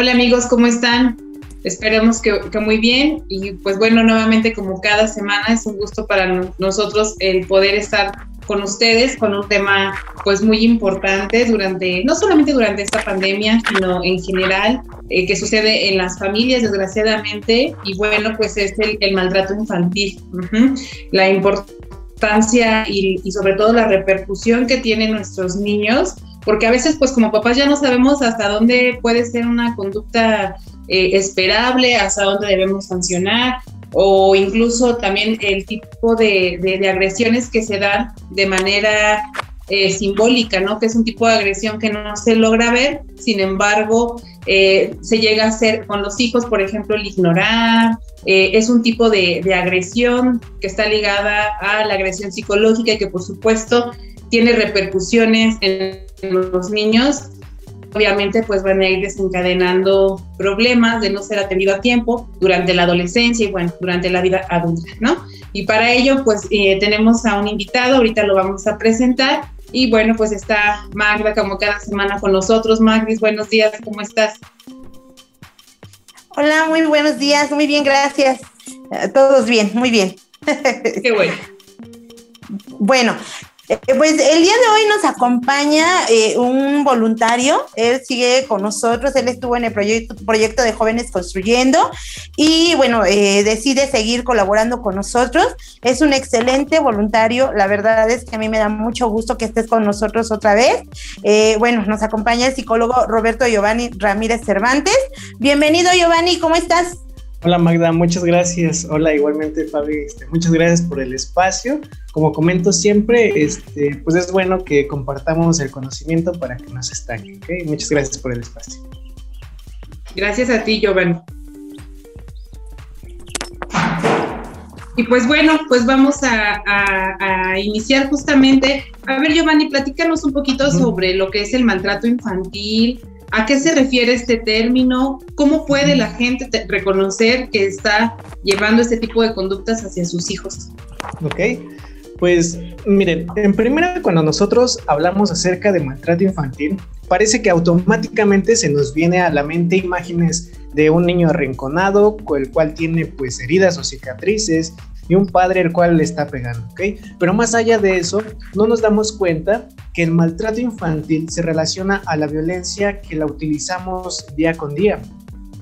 Hola amigos, ¿cómo están? Esperemos que, muy bien y pues bueno, nuevamente como cada semana es un gusto para nosotros el poder estar con ustedes con un tema pues muy importante durante, no solamente durante esta pandemia, sino en general, eh, que sucede en las familias desgraciadamente y bueno, pues es el, maltrato infantil. La importancia y, y sobre todo la repercusión que tienen nuestros niños porque a veces pues como papás ya no sabemos hasta dónde puede ser una conducta eh, esperable, hasta dónde debemos sancionar o incluso también el tipo de, agresiones que se dan de manera eh, simbólica, ¿no? Que es un tipo de agresión que no se logra ver, sin embargo, eh, se llega a hacer con los hijos, por ejemplo, el ignorar, es un tipo de, agresión que está ligada a la agresión psicológica y que por supuesto tiene repercusiones en los niños, obviamente pues van a ir desencadenando problemas de no ser atendido a tiempo durante la adolescencia y bueno, durante la vida adulta, ¿no? Y para ello pues eh, tenemos a un invitado, ahorita lo vamos a presentar y bueno, pues está Magda como cada semana con nosotros. Magdis, buenos días, ¿cómo estás? Hola, muy buenos días, muy bien, gracias. Eh, todos bien, muy bien. Qué bueno. Bueno, eh, pues el día de hoy nos acompaña eh, un voluntario, él sigue con nosotros, él estuvo en el proyecto, proyecto de Jóvenes Construyendo y bueno, eh, decide seguir colaborando con nosotros. Es un excelente voluntario, la verdad es que a mí me da mucho gusto que estés con nosotros otra vez. bueno, nos acompaña el psicólogo Roberto Giovanni Ramírez Cervantes. Bienvenido Giovanni, ¿cómo estás? Hola Magda, muchas gracias. Hola igualmente Fabi, este, muchas gracias por el espacio. Como comento siempre, este, pues es bueno que compartamos el conocimiento para que nos estanque. ¿okay? Muchas gracias por el espacio. Gracias a ti, Giovanni. Y pues bueno, pues vamos a, iniciar justamente. A ver, Giovanni, platícanos un poquito sobre lo que es el maltrato infantil, ¿A qué se refiere este término? ¿Cómo puede la gente reconocer que está llevando este tipo de conductas hacia sus hijos? Ok, pues miren, en primera cuando nosotros hablamos acerca de maltrato infantil, parece que automáticamente se nos viene a la mente imágenes de un niño arrinconado, con el cual tiene pues heridas o cicatrices y un padre el cual le está pegando, ¿ok? Pero más allá de eso, no nos damos cuenta que el maltrato infantil se relaciona a la violencia que la utilizamos día con día.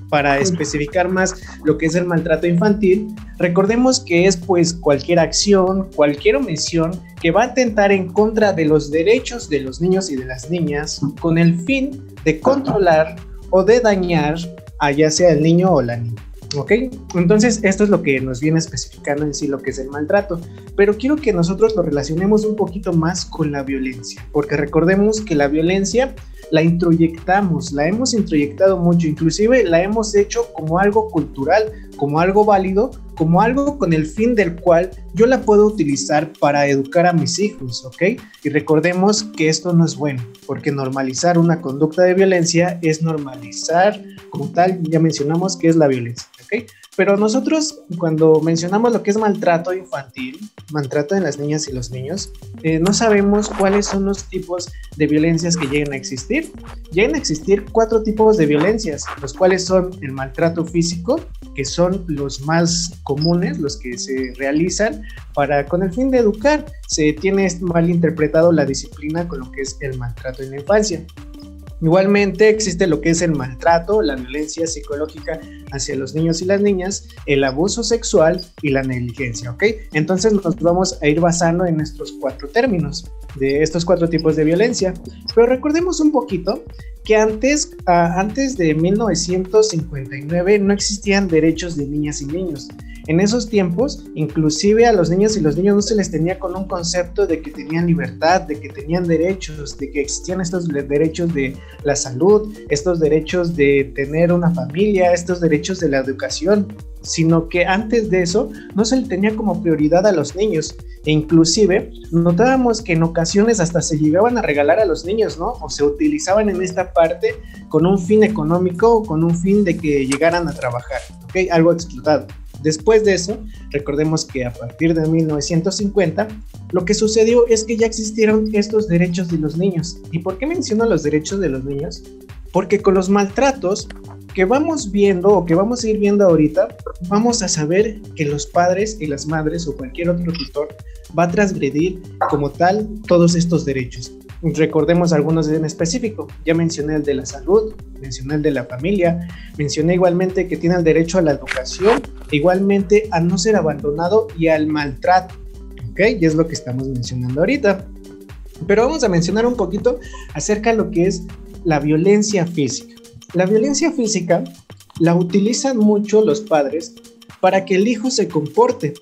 Para especificar más lo que es el maltrato infantil, recordemos que es pues cualquier acción, cualquier omisión que va a atentar en contra de los derechos de los niños y de las niñas con el fin de controlar o de dañar a ya sea el niño o la niña. ¿Ok? Entonces, esto es lo que nos viene especificando en sí lo que es el maltrato. Pero quiero que nosotros lo relacionemos un poquito más con la violencia, porque recordemos que la violencia la introyectamos, la hemos introyectado mucho, inclusive la hemos hecho como algo cultural, como algo válido, como algo con el fin del cual yo la puedo utilizar para educar a mis hijos, ¿ok? Y recordemos que esto no es bueno, porque normalizar una conducta de violencia es normalizar, como tal, ya mencionamos que es la violencia, ¿ok? Pero nosotros cuando mencionamos lo que es maltrato infantil, maltrato de las niñas y los niños, eh, no sabemos cuáles son los tipos de violencias que lleguen a existir. Llegan a existir cuatro tipos de violencias, los cuales son el maltrato físico, que son los más comunes, los que se realizan para con el fin de educar. Se tiene mal interpretado la disciplina con lo que es el maltrato en la infancia. Igualmente existe lo que es el maltrato, la violencia psicológica hacia los niños y las niñas, el abuso sexual y la negligencia, ¿ok? Entonces nos vamos a ir basando en estos cuatro términos de estos cuatro tipos de violencia. Pero recordemos un poquito que antes, ah, antes de 1959 no existían derechos de niñas y niños. En esos tiempos, inclusive a los niños y los niños no se les tenía con un concepto de que tenían libertad, de que tenían derechos, de que existían estos derechos de la salud, estos derechos de tener una familia, estos derechos de la educación, sino que antes de eso no se le tenía como prioridad a los niños. E inclusive notábamos que en ocasiones hasta se llegaban a regalar a los niños, ¿no? O se utilizaban en esta parte con un fin económico o con un fin de que llegaran a trabajar, ¿ok? Algo explotado. Después de eso, recordemos que a partir de 1950, lo que sucedió es que ya existieron estos derechos de los niños. ¿Y por qué menciono los derechos de los niños? Porque con los maltratos que vamos viendo o que vamos a ir viendo ahorita, vamos a saber que los padres y las madres o cualquier otro tutor va a transgredir como tal todos estos derechos. Recordemos algunos en específico. Ya mencioné el de la salud, mencioné el de la familia, mencioné igualmente que tiene el derecho a la educación, igualmente a no ser abandonado y al maltrato. ¿Ok? Y es lo que estamos mencionando ahorita. Pero vamos a mencionar un poquito acerca de lo que es la violencia física. La violencia física la utilizan mucho los padres para que el hijo se comporte.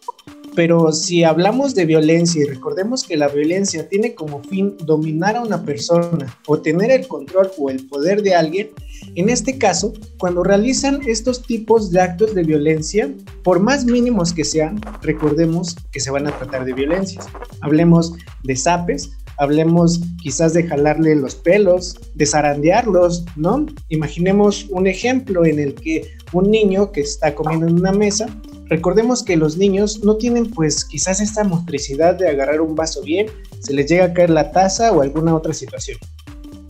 Pero si hablamos de violencia y recordemos que la violencia tiene como fin dominar a una persona o tener el control o el poder de alguien, en este caso, cuando realizan estos tipos de actos de violencia, por más mínimos que sean, recordemos que se van a tratar de violencias. Hablemos de zapes, hablemos quizás de jalarle los pelos, de zarandearlos, ¿no? Imaginemos un ejemplo en el que un niño que está comiendo en una mesa, recordemos que los niños no tienen pues quizás esta motricidad de agarrar un vaso bien, se les llega a caer la taza o alguna otra situación.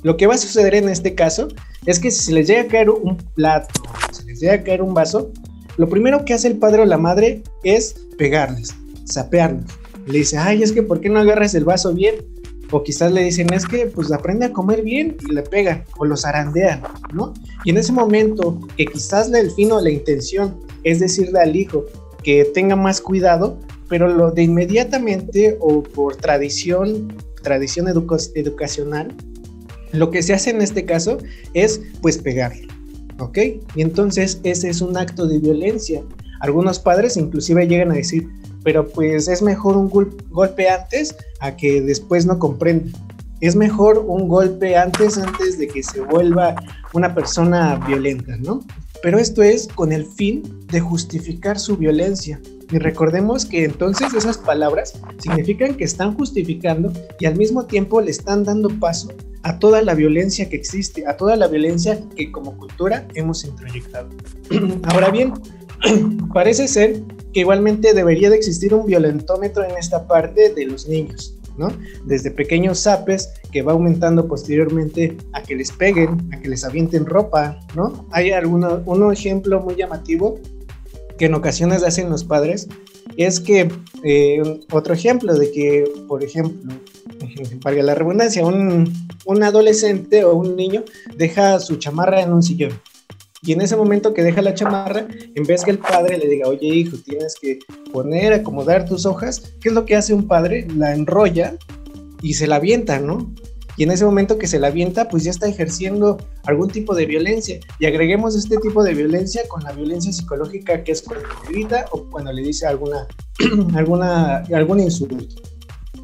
Lo que va a suceder en este caso es que si se les llega a caer un plato, se les llega a caer un vaso, lo primero que hace el padre o la madre es pegarles, sapearlos. Le dice, ay, es que ¿por qué no agarras el vaso bien? O quizás le dicen, es que pues aprende a comer bien y le pegan o los zarandean, ¿no? Y en ese momento que quizás el fin o la intención es decirle al hijo que tenga más cuidado, pero lo de inmediatamente o por tradición, tradición educacional, lo que se hace en este caso es pues pegarle, ¿ok? Y entonces ese es un acto de violencia. Algunos padres inclusive llegan a decir, pero pues es mejor un golpe antes a que después no comprenda. Es mejor un golpe antes, antes de que se vuelva una persona violenta, ¿no? Pero esto es con el fin de justificar su violencia. Y recordemos que entonces esas palabras significan que están justificando y al mismo tiempo le están dando paso a toda la violencia que existe, a toda la violencia que como cultura hemos introyectado. Ahora bien, parece ser que igualmente debería de existir un violentómetro en esta parte de los niños, ¿no? Desde pequeños zapes que va aumentando posteriormente a que les peguen, a que les avienten ropa, ¿no? Hay alguno, un ejemplo muy llamativo que en ocasiones hacen los padres, es que eh, otro ejemplo de que, por ejemplo, valga la redundancia, un, un adolescente o un niño deja su chamarra en un sillón, y en ese momento que deja la chamarra, en vez que el padre le diga, oye hijo, tienes que poner, acomodar tus hojas, ¿qué es lo que hace un padre? La enrolla y se la avienta, ¿no? Y en ese momento que se la avienta, pues ya está ejerciendo algún tipo de violencia. Y agreguemos este tipo de violencia con la violencia psicológica que es cuando le grita o cuando le dice alguna, alguna, algún insulto.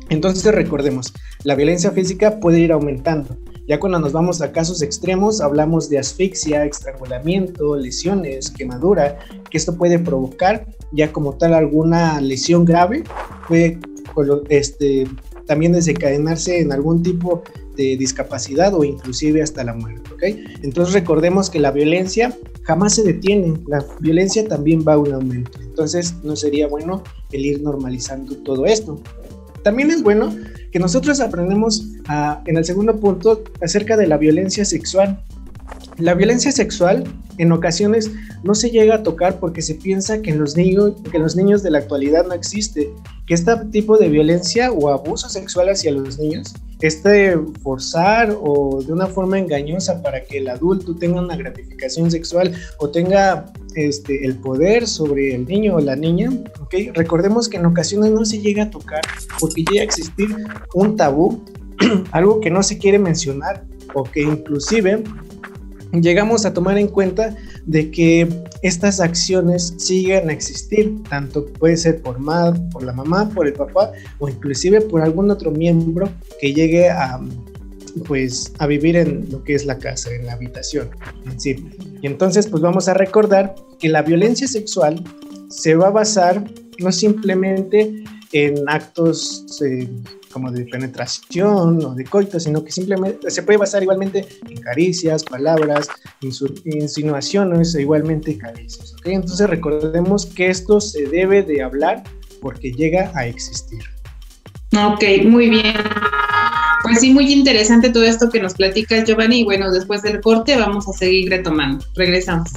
Entonces recordemos, la violencia física puede ir aumentando. Ya cuando nos vamos a casos extremos, hablamos de asfixia, estrangulamiento, lesiones, quemadura, que esto puede provocar ya como tal alguna lesión grave, puede este, también desencadenarse en algún tipo de discapacidad o inclusive hasta la muerte, ¿ok? Entonces recordemos que la violencia jamás se detiene, la violencia también va a un aumento, entonces no sería bueno el ir normalizando todo esto. También es bueno que nosotros aprendemos en el segundo punto acerca de la violencia sexual. La violencia sexual en ocasiones no se llega a tocar porque se piensa que en los niños, que los niños de la actualidad no existe, que este tipo de violencia o abuso sexual hacia los niños, este forzar o de una forma engañosa para que el adulto tenga una gratificación sexual o tenga este, el poder sobre el niño o la niña, ¿okay? recordemos que en ocasiones no se llega a tocar porque llega a existir un tabú, algo que no se quiere mencionar o que inclusive llegamos a tomar en cuenta de que estas acciones siguen a existir, tanto puede ser por, por la mamá, por el papá o inclusive por algún otro miembro que llegue a pues a vivir en lo que es la casa, en la habitación sí. Y entonces pues vamos a recordar que la violencia sexual se va a basar no simplemente en actos eh, como de penetración o de coito, sino que simplemente se puede basar igualmente en caricias, palabras, insinuaciones e igualmente caricias. Entonces recordemos que esto se debe de hablar porque llega a existir. Ok, muy bien. Pues sí, muy interesante todo esto que nos platicas, Giovanni. Y bueno, después del corte vamos a seguir retomando. Regresamos.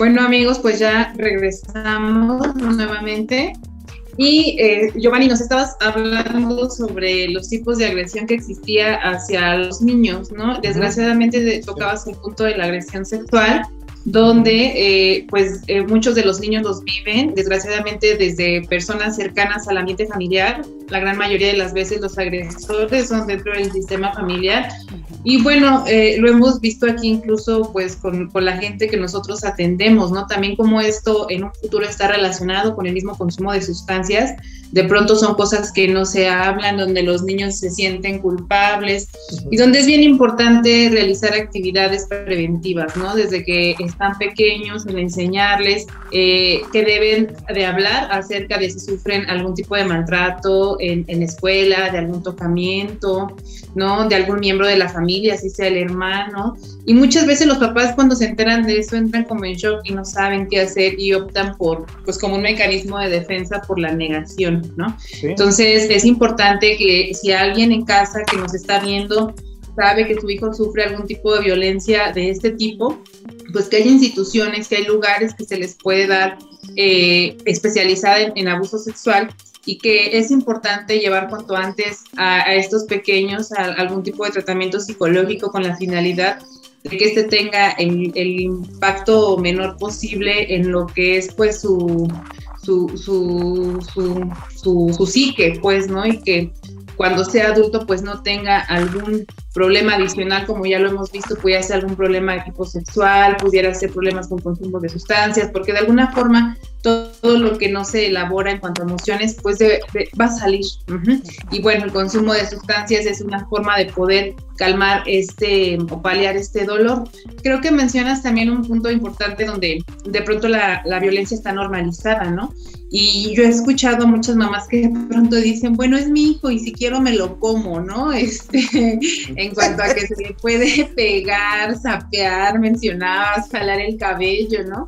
Bueno amigos, pues ya regresamos nuevamente. Y eh, Giovanni, nos estabas hablando sobre los tipos de agresión que existía hacia los niños, ¿no? Desgraciadamente tocabas el punto de la agresión sexual donde eh, pues eh, muchos de los niños los viven, desgraciadamente desde personas cercanas al ambiente familiar, la gran mayoría de las veces los agresores son dentro del sistema familiar. Y bueno, eh, lo hemos visto aquí incluso pues con, con, la gente que nosotros atendemos, ¿no? También como esto en un futuro está relacionado con el mismo consumo de sustancias, de pronto son cosas que no se hablan, donde los niños se sienten culpables. Y donde es bien importante realizar actividades preventivas, ¿no? Desde que están pequeños, en enseñarles eh, que deben de hablar acerca de si sufren algún tipo de maltrato en, en escuela, de algún tocamiento, ¿no? De algún miembro de la familia, así sea el hermano. Y muchas veces los papás cuando se enteran de eso entran como en shock y no saben qué hacer y optan por, pues como un mecanismo de defensa por la negación, ¿no? Entonces es importante que si alguien en casa que nos está viendo sabe que su hijo sufre algún tipo de violencia de este tipo, pues que hay instituciones, que hay lugares que se les puede dar eh, especializada en, abuso sexual y que es importante llevar cuanto antes a, estos pequeños a algún tipo de tratamiento psicológico con la finalidad de que este tenga el, el impacto menor posible en lo que es pues su, su, su, su, su psique, pues, ¿no? Y que cuando sea adulto pues no tenga algún problema adicional, como ya lo hemos visto, pudiera ser algún problema de tipo sexual, pudiera ser problemas con consumo de sustancias, porque de alguna forma todo, lo que no se elabora en cuanto a emociones, pues va a salir. Y bueno, el consumo de sustancias es una forma de poder calmar este o paliar este dolor. Creo que mencionas también un punto importante donde de pronto la, la violencia está normalizada, ¿no? Y yo he escuchado a muchas mamás que de pronto dicen, bueno, es mi hijo y si quiero me lo como, ¿no? Este, en cuanto a que se le puede pegar, sapear, mencionabas, jalar el cabello, ¿no?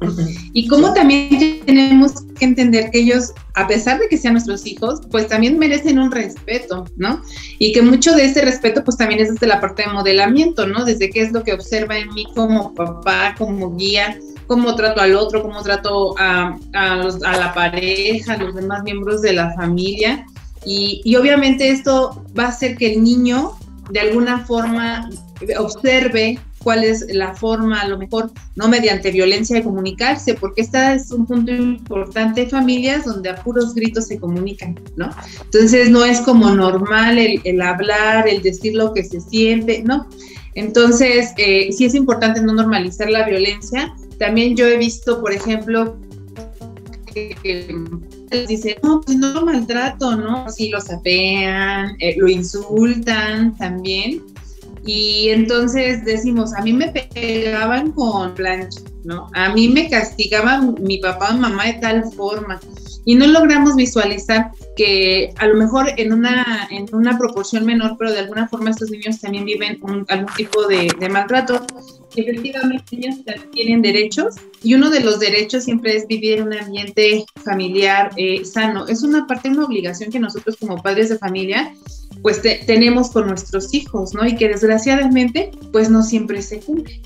Y cómo también tenemos que entender que ellos, a pesar de que sean nuestros hijos, pues también merecen un respeto, ¿no? Y que mucho de ese respeto, pues también es desde la parte de modelamiento, ¿no? Desde qué es lo que observa en mí como papá, como guía, cómo trato al otro, cómo trato a, a, la pareja, a los demás miembros de la familia. Y, y, obviamente esto va a hacer que el niño de alguna forma observe cuál es la forma, a lo mejor no mediante violencia de comunicarse, porque esta es un punto importante, familias donde a puros gritos se comunican, ¿no? Entonces no es como normal el, hablar, el decir lo que se siente, ¿no? Entonces, eh, sí es importante no normalizar la violencia. También yo he visto, por ejemplo, que, dicen, no, pues no lo maltrato, ¿no? Sí lo sapean, eh, lo insultan también. Y entonces decimos, a mí me pegaban con plancha, ¿no? A mí me castigaban mi papá o mamá de tal forma. Y no logramos visualizar que a lo mejor en una, en una proporción menor, pero de alguna forma estos niños también viven algún tipo de, maltrato. Efectivamente, ellos tienen derechos y uno de los derechos siempre es vivir en un ambiente familiar eh, sano. Es una parte, una obligación que nosotros como padres de familia pues tenemos con nuestros hijos, ¿no? Y que desgraciadamente pues no siempre se cumple.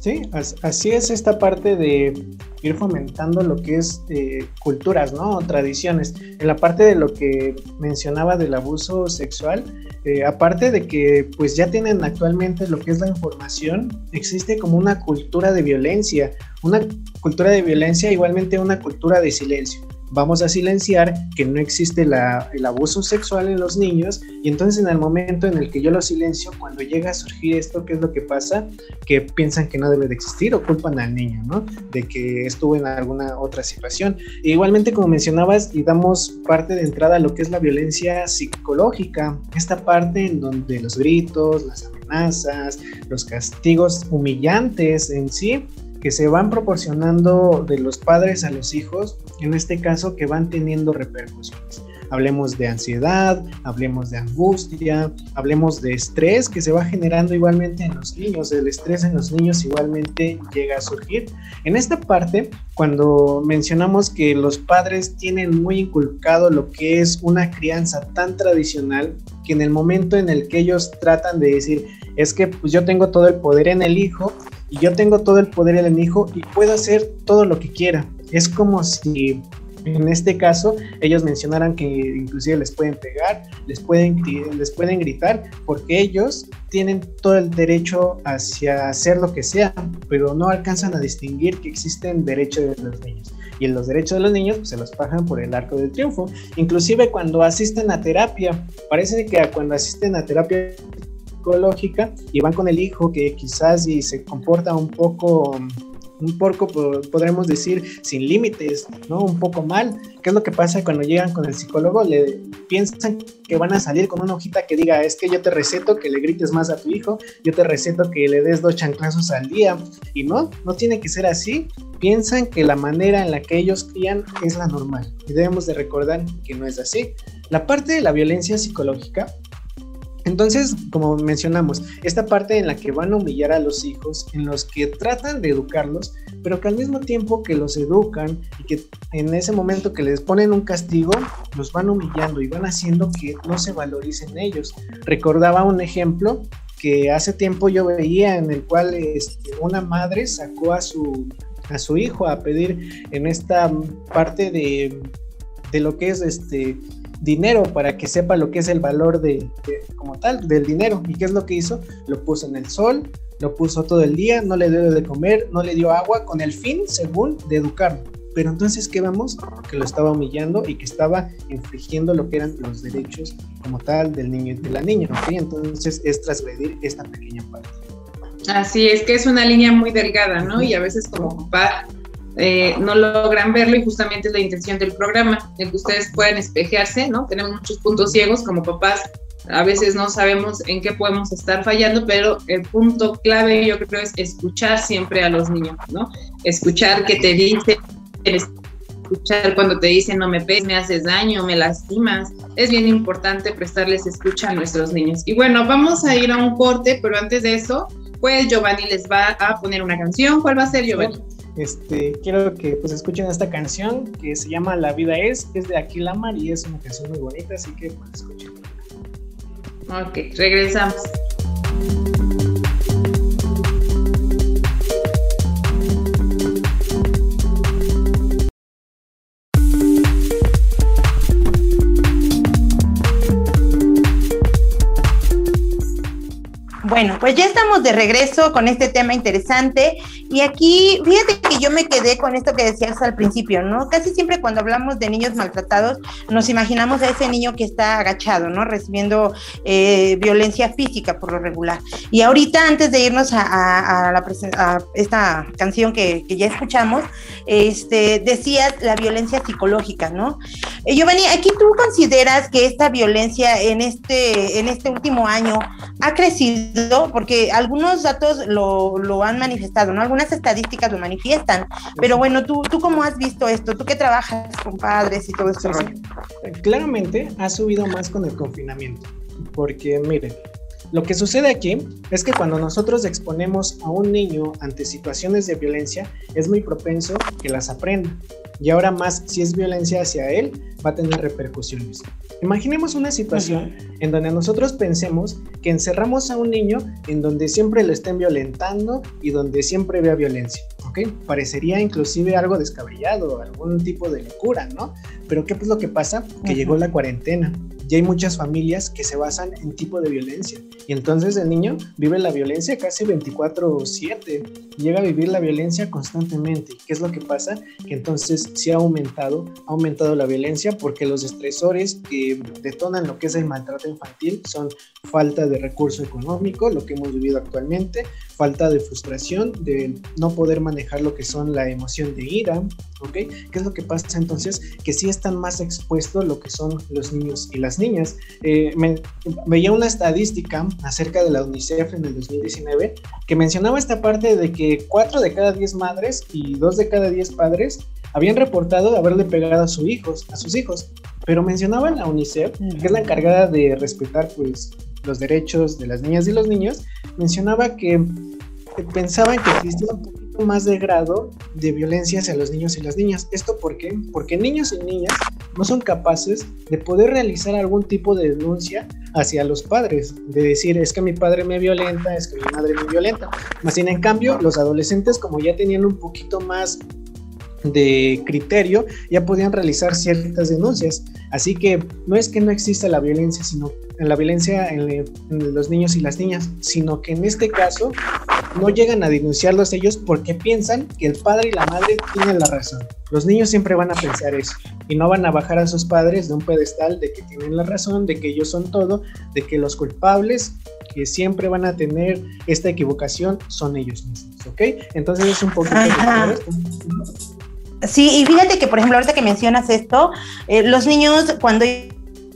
Sí, así es esta parte de ir fomentando lo que es eh, culturas, ¿no? Tradiciones. En la parte de lo que mencionaba del abuso sexual, eh, aparte de que pues ya tienen actualmente lo que es la información, existe como una cultura de violencia, una cultura de violencia igualmente una cultura de silencio vamos a silenciar que no existe el abuso sexual en los niños y entonces en el momento en el que yo lo silencio, cuando llega a surgir esto, ¿qué es lo que pasa? Que piensan que no debe de existir o culpan al niño, ¿no? De que estuvo en alguna otra situación. E igualmente, como mencionabas, y damos parte de entrada a lo que es la violencia psicológica, esta parte en donde los gritos, las amenazas, los castigos humillantes en sí, que se van proporcionando de los padres a los hijos, en este caso que van teniendo repercusiones. Hablemos de ansiedad, hablemos de angustia, hablemos de estrés que se va generando igualmente en los niños. El estrés en los niños igualmente llega a surgir. En esta parte, cuando mencionamos que los padres tienen muy inculcado lo que es una crianza tan tradicional, que en el momento en el que ellos tratan de decir, es que pues yo tengo todo el poder en el hijo y yo tengo todo el poder en el hijo y puedo hacer todo lo que quiera. Es como si en este caso ellos mencionaran que inclusive les pueden pegar, les pueden, les pueden gritar, porque ellos tienen todo el derecho hacia hacer lo que sea, pero no alcanzan a distinguir que existen derechos de los niños. Y en los derechos de los niños pues, se los pagan por el arco del triunfo. Inclusive cuando asisten a terapia, parece que cuando asisten a terapia y van con el hijo que quizás y se comporta un poco un poco, podremos decir, sin límites, ¿no? Un poco mal. ¿Qué es lo que pasa cuando llegan con el psicólogo? Le piensan que van a salir con una hojita que diga, es que yo te receto que le grites más a tu hijo, yo te receto que le des dos chanclazos al día. Y no, no tiene que ser así. Piensan que la manera en la que ellos crían es la normal. Y debemos de recordar que no es así. La parte de la violencia psicológica entonces, como mencionamos, esta parte en la que van a humillar a los hijos, en los que tratan de educarlos, pero que al mismo tiempo que los educan y que en ese momento que les ponen un castigo, los van humillando y van haciendo que no se valoricen ellos. Recordaba un ejemplo que hace tiempo yo veía en el cual este, una madre sacó a su, a su hijo a pedir en esta parte de, de lo que es este dinero para que sepa lo que es el valor de, como tal del dinero. Y qué es lo que hizo lo puso en el sol lo puso todo el día no le dio de comer no le dio agua con el fin según de educarlo. Pero entonces qué vamos que lo estaba humillando y que estaba infringiendo lo que eran los derechos como tal del niño y de la niña entonces es trasgredir esta pequeña parte. Así es que es una línea muy delgada, ¿no? Y a veces como eh, no logran verlo y justamente es la intención del programa, el que ustedes puedan espejearse, ¿no? Tenemos muchos puntos ciegos como papás, a veces no sabemos en qué podemos estar fallando, pero el punto clave yo creo es escuchar siempre a los niños, ¿no? Escuchar que te dicen, escuchar cuando te dicen no me pegues, me haces daño, me lastimas. Es bien importante prestarles escucha a nuestros niños. Y bueno, vamos a ir a un corte, pero antes de eso, pues Giovanni les va a poner una canción. ¿Cuál va a ser Giovanni? Este, quiero que pues escuchen esta canción que se llama La vida es, es de Aquilamar y es una canción muy bonita, así que pues escuchen. Ok, regresamos. Bueno, pues ya estamos de regreso con este tema interesante y aquí, fíjate que yo me quedé con esto que decías al principio, ¿no? Casi siempre cuando hablamos de niños maltratados nos imaginamos a ese niño que está agachado, ¿no? Recibiendo eh, violencia física por lo regular. Y ahorita, antes de irnos a, la, esta canción que, ya escuchamos, este, decías la violencia psicológica, ¿no? Eh, Giovanni, aquí tú consideras que esta violencia en este, en este último año ha crecido porque algunos datos lo, han manifestado, ¿no? Algunas estadísticas lo manifiestan, pero bueno, ¿tú, tú cómo has visto esto? ¿Tú qué trabajas con padres y todo esto? Claramente ha subido más con el confinamiento, porque miren, lo que sucede aquí es que cuando nosotros exponemos a un niño ante situaciones de violencia, es muy propenso que las aprenda. Y ahora más, si es violencia hacia él, va a tener repercusiones. Imaginemos una situación en donde nosotros pensemos que encerramos a un niño en donde siempre lo estén violentando y donde siempre vea violencia, ¿ok? Parecería inclusive algo descabellado, algún tipo de locura, ¿no? Pero ¿qué es lo que pasa? Que llegó la cuarentena y hay muchas familias que se basan en tipo de violencia. Y entonces el niño vive la violencia casi 24/7, llega a vivir la violencia constantemente. ¿Qué es lo que pasa? Que entonces se ha aumentado, ha aumentado la violencia porque los estresores que detonan lo que es el maltrato infantil son falta de recurso económico, lo que hemos vivido actualmente, falta de frustración, de no poder manejar lo que son la emoción de ira, ¿ok? ¿Qué es lo que pasa entonces? Que sí están más expuestos lo que son los niños y las niñas. Eh, veía una estadística acerca de la UNICEF en el 2019 que mencionaba esta parte de que 4 de cada 10 madres y 2 de cada 10 padres habían reportado haberle pegado a, sus hijos, a sus hijos. Pero mencionaba la UNICEF, que es la encargada de respetar pues los derechos de las niñas y los niños, mencionaba que pensaba que existía un poquito más de grado de violencia hacia los niños y las niñas. ¿Esto por qué? Porque niños y niñas no son capaces de poder realizar algún tipo de denuncia hacia los padres, de decir, es que mi padre me violenta, es que mi madre me violenta. Más sin en cambio, los adolescentes como ya tenían un poquito más de criterio, ya podían realizar ciertas denuncias. Así que no es que no exista la violencia, sino en la violencia en, los niños y las niñas, sino que en este caso no llegan a denunciarlos ellos porque piensan que el padre y la madre tienen la razón. Los niños siempre van a pensar eso y no van a bajar a sus padres de un pedestal de que tienen la razón, de que ellos son todo, de que los culpables que siempre van a tener esta equivocación son ellos mismos, ¿ok? Entonces es un poquito... Sí, y fíjate que, por ejemplo, ahorita que mencionas esto, eh, los niños cuando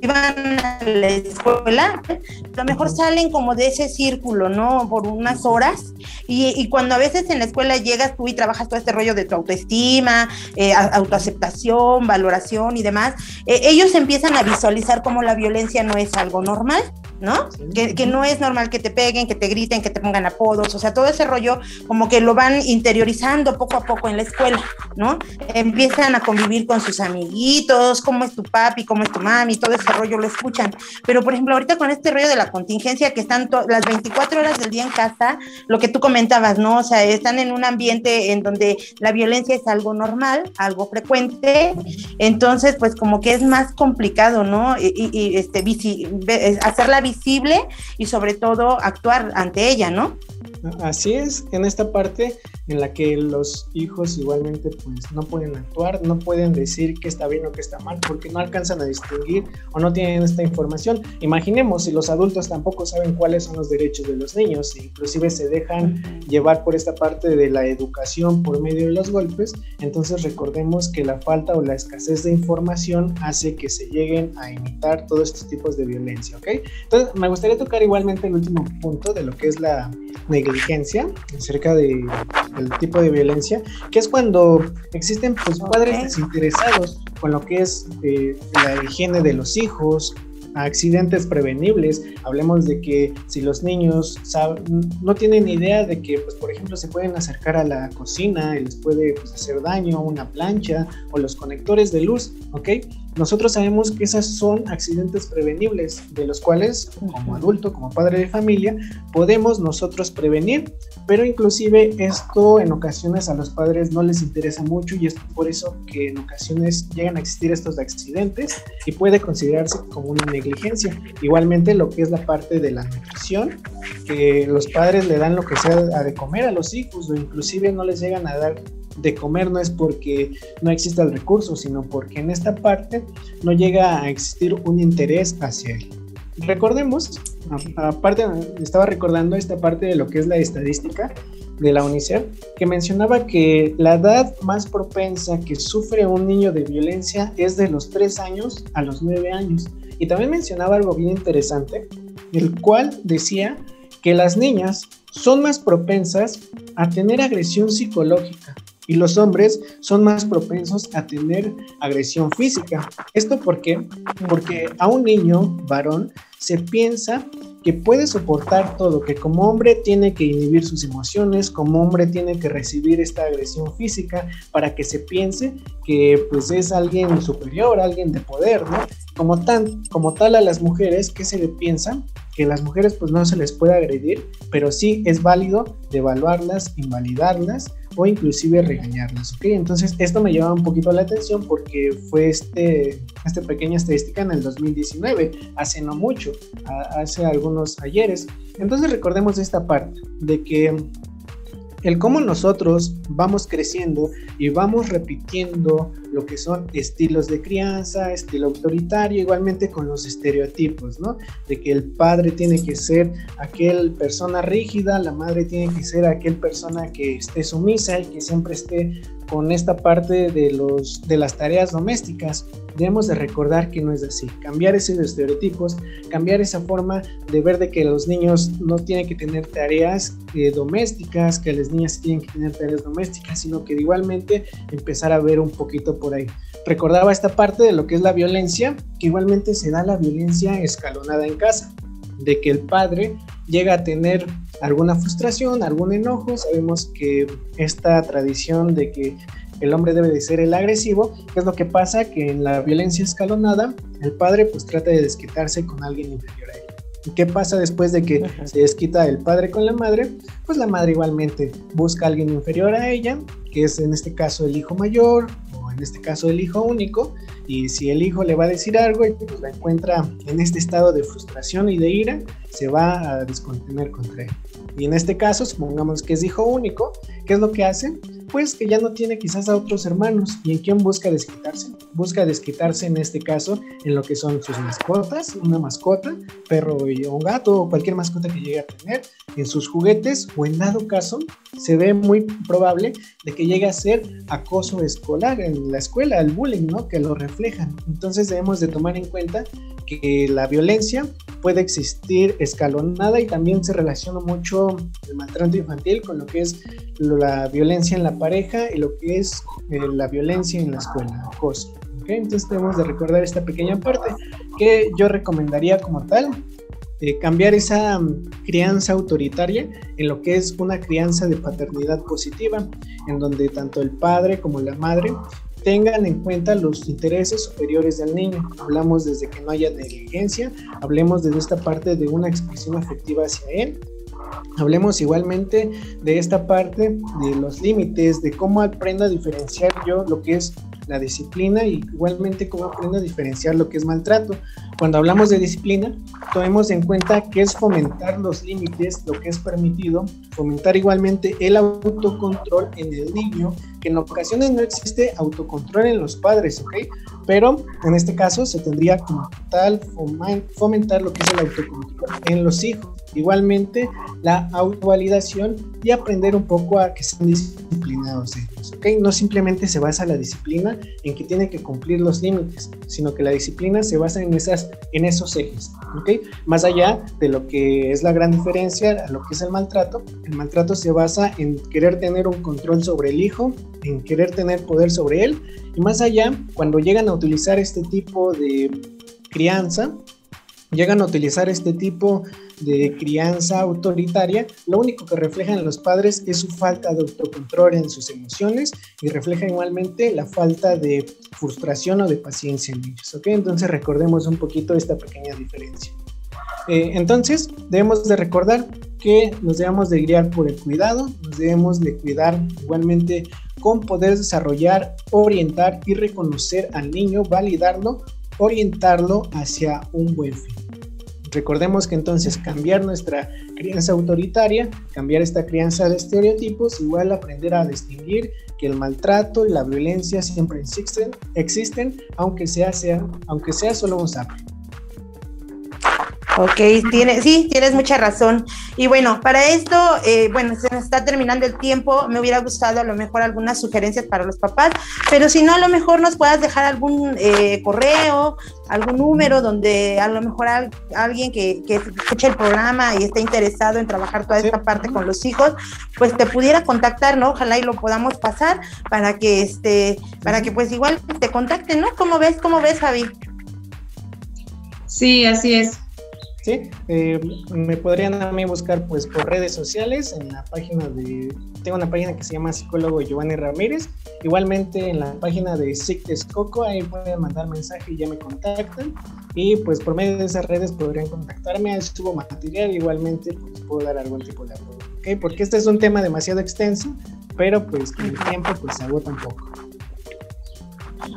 iban a la escuela, a lo mejor salen como de ese círculo, ¿no? Por unas horas. Y, cuando a veces en la escuela llegas tú y trabajas todo este rollo de tu autoestima, eh, autoaceptación, valoración y demás, eh, ellos empiezan a visualizar como la violencia no es algo normal. ¿No? Que, no es normal que te peguen, que te griten, que te pongan apodos, o sea, todo ese rollo como que lo van interiorizando poco a poco en la escuela, ¿no? Empiezan a convivir con sus amiguitos, cómo es tu papi, cómo es tu mami, todo ese rollo lo escuchan. Pero, por ejemplo, ahorita con este rollo de la contingencia, que están las 24 horas del día en casa, lo que tú comentabas, ¿no? O sea, están en un ambiente en donde la violencia es algo normal, algo frecuente, entonces, pues como que es más complicado, ¿no? Y, este, hacerla visible y sobre todo actuar ante ella, ¿no? Así es, en esta parte en la que los hijos igualmente pues no pueden actuar, no pueden decir qué está bien o qué está mal, porque no alcanzan a distinguir o no tienen esta información. Imaginemos si los adultos tampoco saben cuáles son los derechos de los niños, e inclusive se dejan llevar por esta parte de la educación por medio de los golpes, entonces recordemos que la falta o la escasez de información hace que se lleguen a imitar todos estos tipos de violencia, ¿ok? Entonces me gustaría tocar igualmente el último punto de lo que es la negligencia acerca de, del tipo de violencia, que es cuando existen pues, padres desinteresados con lo que es eh, la higiene de los hijos, accidentes prevenibles. Hablemos de que si los niños no tienen idea de que, pues, por ejemplo, se pueden acercar a la cocina y les puede pues, hacer daño una plancha o los conectores de luz, ¿ok? Nosotros sabemos que esos son accidentes prevenibles, de los cuales como adulto, como padre de familia, podemos nosotros prevenir, pero inclusive esto en ocasiones a los padres no les interesa mucho y es por eso que en ocasiones llegan a existir estos accidentes y puede considerarse como una negligencia. Igualmente lo que es la parte de la nutrición, que los padres le dan lo que sea de comer a los hijos o inclusive no les llegan a dar de comer no es porque no exista el recurso, sino porque en esta parte no llega a existir un interés hacia él. Recordemos, aparte estaba recordando esta parte de lo que es la estadística de la UNICEF, que mencionaba que la edad más propensa que sufre un niño de violencia es de los 3 años a los 9 años. Y también mencionaba algo bien interesante, el cual decía que las niñas son más propensas a tener agresión psicológica y los hombres son más propensos a tener agresión física. ¿Esto por qué? Porque a un niño varón se piensa que puede soportar todo, que como hombre tiene que inhibir sus emociones, como hombre tiene que recibir esta agresión física para que se piense que pues es alguien superior, alguien de poder, ¿no? Como, tal a las mujeres, ¿qué se le piensa? Que las mujeres pues no se les puede agredir, pero sí es válido devaluarlas, invalidarlas o inclusive regañarlas, ¿ok? Entonces esto me lleva un poquito la atención porque fue este, esta pequeña estadística en el 2019, hace no mucho, hace algunos ayeres. Entonces recordemos esta parte de que el cómo nosotros vamos creciendo y vamos repitiendo lo que son estilos de crianza, estilo autoritario, igualmente con los estereotipos, ¿no? De que el padre tiene que ser aquel persona rígida, la madre tiene que ser aquel persona que esté sumisa y que siempre esté con esta parte de, los, de las tareas domésticas. Debemos de recordar que no es así. Cambiar esos estereotipos, cambiar esa forma de ver de que los niños no tienen que tener tareas eh, domésticas, que las niñas tienen que tener tareas domésticas, sino que igualmente empezar a ver un poquito por ahí. Recordaba esta parte de lo que es la violencia, que igualmente se da la violencia escalonada en casa, de que el padre llega a tener alguna frustración, algún enojo. Sabemos que esta tradición de que el hombre debe de ser el agresivo, ¿qué es lo que pasa? Que en la violencia escalonada, el padre pues trata de desquitarse con alguien inferior a él. ¿Y qué pasa después de que se desquita el padre con la madre? Pues la madre igualmente busca a alguien inferior a ella, que es en este caso el hijo mayor en este caso el hijo único, y si el hijo le va a decir algo y pues la encuentra en este estado de frustración y de ira, se va a descontener contra él. Y en este caso, supongamos que es hijo único, ¿qué es lo que hace? Pues que ya no tiene quizás a otros hermanos. ¿Y en quién busca desquitarse? Busca desquitarse en este caso en lo que son sus mascotas, una mascota, perro y un gato o cualquier mascota que llegue a tener, en sus juguetes o en dado caso se ve muy probable de que llegue a ser acoso escolar en la escuela, el bullying, ¿no? Que lo reflejan. Entonces debemos de tomar en cuenta que la violencia puede existir escalonada y también se relaciona mucho el maltrato infantil con lo que es la violencia en la pareja y lo que es eh, la violencia en la escuela, acoso. Entonces debemos de recordar esta pequeña parte que yo recomendaría como tal, eh, cambiar esa mm, crianza autoritaria en lo que es una crianza de paternidad positiva, en donde tanto el padre como la madre tengan en cuenta los intereses superiores del niño. Hablamos desde que no haya negligencia, hablemos desde esta parte de una expresión afectiva hacia él. Hablemos igualmente de esta parte de los límites, de cómo aprendo a diferenciar yo lo que es la disciplina y igualmente cómo aprendo a diferenciar lo que es maltrato. Cuando hablamos de disciplina, tomemos en cuenta que es fomentar los límites, lo que es permitido, fomentar igualmente el autocontrol en el niño, que en ocasiones no existe autocontrol en los padres, ¿ok? Pero en este caso se tendría como tal fomentar lo que es el autocontrol en los hijos. Igualmente la autovalidación y aprender un poco a que sean disciplinados ellos, ¿ok? No simplemente se basa la disciplina en que tiene que cumplir los límites, sino que la disciplina se basa en, esas, en esos ejes, ¿ok? Más allá de lo que es la gran diferencia a lo que es el maltrato, el maltrato se basa en querer tener un control sobre el hijo, en querer tener poder sobre él, y más allá, cuando llegan a utilizar este tipo de crianza, llegan a utilizar este tipo de crianza autoritaria, lo único que reflejan los padres es su falta de autocontrol en sus emociones y refleja igualmente la falta de frustración o de paciencia en ellos. ¿ok? Entonces recordemos un poquito esta pequeña diferencia. Eh, entonces debemos de recordar que nos debemos de guiar por el cuidado, nos debemos de cuidar igualmente con poder desarrollar, orientar y reconocer al niño, validarlo, orientarlo hacia un buen fin. Recordemos que entonces cambiar nuestra crianza autoritaria, cambiar esta crianza de estereotipos, igual aprender a distinguir que el maltrato y la violencia siempre existen, existen aunque sea, sea, aunque sea solo un sapo. Ok, tiene, sí, tienes mucha razón. Y bueno, para esto, eh, bueno, se nos está terminando el tiempo. Me hubiera gustado a lo mejor algunas sugerencias para los papás, pero si no, a lo mejor nos puedas dejar algún eh, correo, algún número donde a lo mejor alguien que, que escuche el programa y esté interesado en trabajar toda esta parte con los hijos, pues te pudiera contactar, ¿no? Ojalá y lo podamos pasar para que este, para que pues igual te contacten, ¿no? ¿Cómo ves? ¿Cómo ves, Javi? Sí, así es. ¿Sí? Eh, me podrían a mí buscar pues por redes sociales, en la página de, tengo una página que se llama psicólogo Giovanni Ramírez, igualmente en la página de SICTES Coco, ahí pueden mandar mensaje y ya me contactan, y pues por medio de esas redes podrían contactarme, ahí subo material, igualmente pues puedo dar algún tipo de apoyo, ¿ok? Porque este es un tema demasiado extenso, pero pues con el tiempo pues se agota un poco.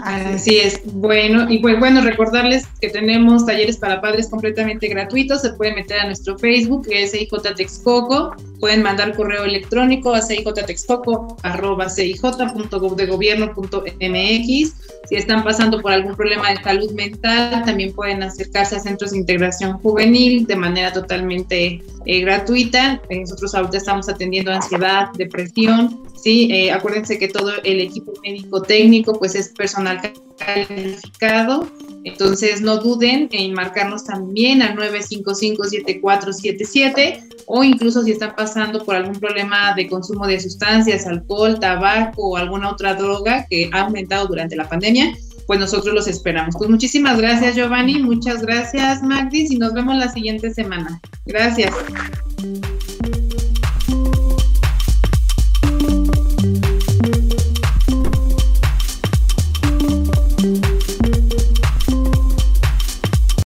Así es. Bueno, y pues bueno, recordarles que tenemos talleres para padres completamente gratuitos. Se pueden meter a nuestro Facebook, que es CIJ Texcoco. Pueden mandar correo electrónico a cijtexcoco.cij.gov.de Si están pasando por algún problema de salud mental, también pueden acercarse a centros de integración juvenil de manera totalmente eh, gratuita. Nosotros ahorita estamos atendiendo ansiedad, depresión, Sí, eh, acuérdense que todo el equipo médico técnico pues es personal calificado, entonces no duden en marcarnos también a 955-7477 o incluso si están pasando por algún problema de consumo de sustancias, alcohol, tabaco o alguna otra droga que ha aumentado durante la pandemia, pues nosotros los esperamos. Pues muchísimas gracias Giovanni, muchas gracias Magdis y nos vemos la siguiente semana. Gracias.